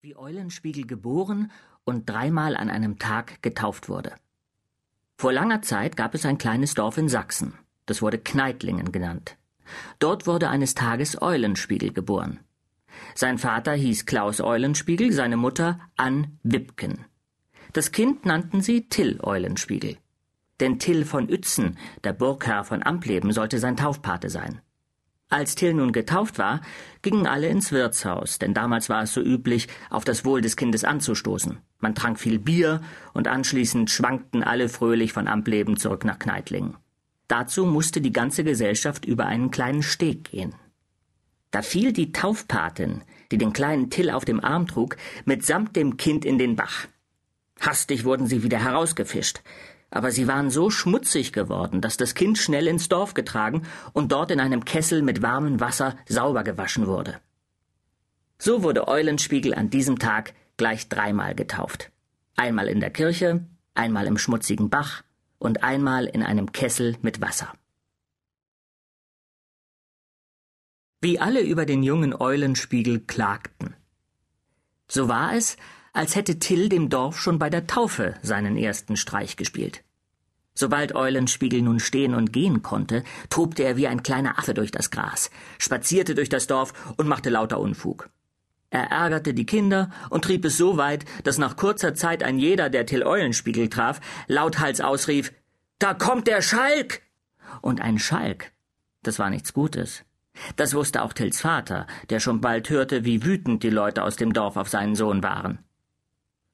wie Eulenspiegel geboren und dreimal an einem Tag getauft wurde. Vor langer Zeit gab es ein kleines Dorf in Sachsen, das wurde Kneitlingen genannt. Dort wurde eines Tages Eulenspiegel geboren. Sein Vater hieß Klaus Eulenspiegel, seine Mutter Ann Wipken. Das Kind nannten sie Till Eulenspiegel. Denn Till von Uetzen, der Burgherr von Ampleben, sollte sein Taufpate sein. Als Till nun getauft war, gingen alle ins Wirtshaus, denn damals war es so üblich, auf das Wohl des Kindes anzustoßen. Man trank viel Bier und anschließend schwankten alle fröhlich von Ampleben zurück nach Kneitlingen. Dazu musste die ganze Gesellschaft über einen kleinen Steg gehen. Da fiel die Taufpatin, die den kleinen Till auf dem Arm trug, mitsamt dem Kind in den Bach. Hastig wurden sie wieder herausgefischt aber sie waren so schmutzig geworden, dass das Kind schnell ins Dorf getragen und dort in einem Kessel mit warmem Wasser sauber gewaschen wurde. So wurde Eulenspiegel an diesem Tag gleich dreimal getauft. Einmal in der Kirche, einmal im schmutzigen Bach und einmal in einem Kessel mit Wasser. Wie alle über den jungen Eulenspiegel klagten. So war es, als hätte Till dem Dorf schon bei der Taufe seinen ersten Streich gespielt. Sobald Eulenspiegel nun stehen und gehen konnte, tobte er wie ein kleiner Affe durch das Gras, spazierte durch das Dorf und machte lauter Unfug. Er ärgerte die Kinder und trieb es so weit, dass nach kurzer Zeit ein jeder, der Till Eulenspiegel traf, lauthals ausrief Da kommt der Schalk. Und ein Schalk, das war nichts Gutes. Das wusste auch Tills Vater, der schon bald hörte, wie wütend die Leute aus dem Dorf auf seinen Sohn waren.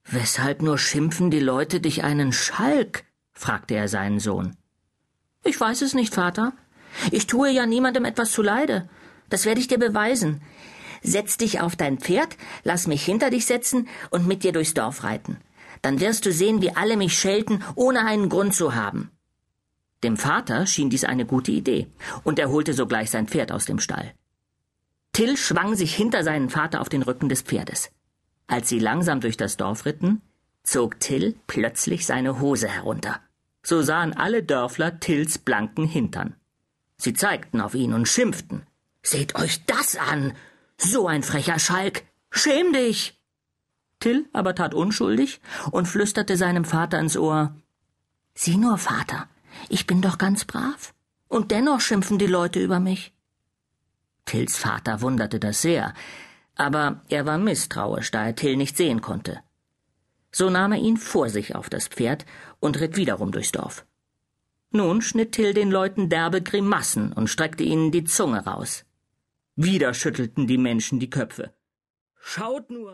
Weshalb nur schimpfen die Leute dich einen Schalk? Fragte er seinen Sohn. Ich weiß es nicht, Vater. Ich tue ja niemandem etwas zuleide. Das werde ich dir beweisen. Setz dich auf dein Pferd, lass mich hinter dich setzen und mit dir durchs Dorf reiten. Dann wirst du sehen, wie alle mich schelten, ohne einen Grund zu haben. Dem Vater schien dies eine gute Idee, und er holte sogleich sein Pferd aus dem Stall. Till schwang sich hinter seinen Vater auf den Rücken des Pferdes. Als sie langsam durch das Dorf ritten, zog Till plötzlich seine Hose herunter. So sahen alle Dörfler Tills blanken Hintern. Sie zeigten auf ihn und schimpften. Seht euch das an! So ein frecher Schalk! Schäm dich! Till aber tat unschuldig und flüsterte seinem Vater ins Ohr Sieh nur, Vater, ich bin doch ganz brav. Und dennoch schimpfen die Leute über mich. Tills Vater wunderte das sehr, aber er war misstrauisch, da er Till nicht sehen konnte. So nahm er ihn vor sich auf das Pferd und ritt wiederum durchs Dorf. Nun schnitt Till den Leuten derbe Grimassen und streckte ihnen die Zunge raus. Wieder schüttelten die Menschen die Köpfe. Schaut nur!